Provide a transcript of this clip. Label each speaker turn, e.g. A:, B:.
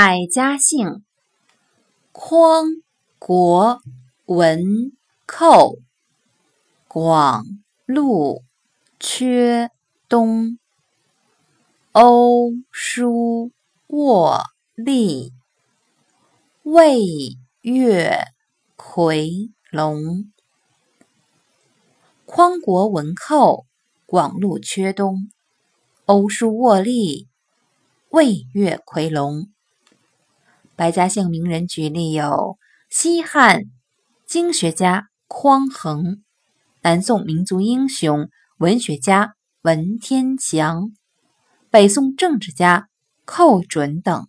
A: 百家姓：匡、国、文、寇、广、陆、缺、东、欧、舒、沃、利、魏、越、夔、龙。匡国文寇，广陆缺东，欧舒沃利，魏越夔龙。白家姓名人举例有：西汉经学家匡衡，南宋民族英雄、文学家文天祥，北宋政治家寇准等。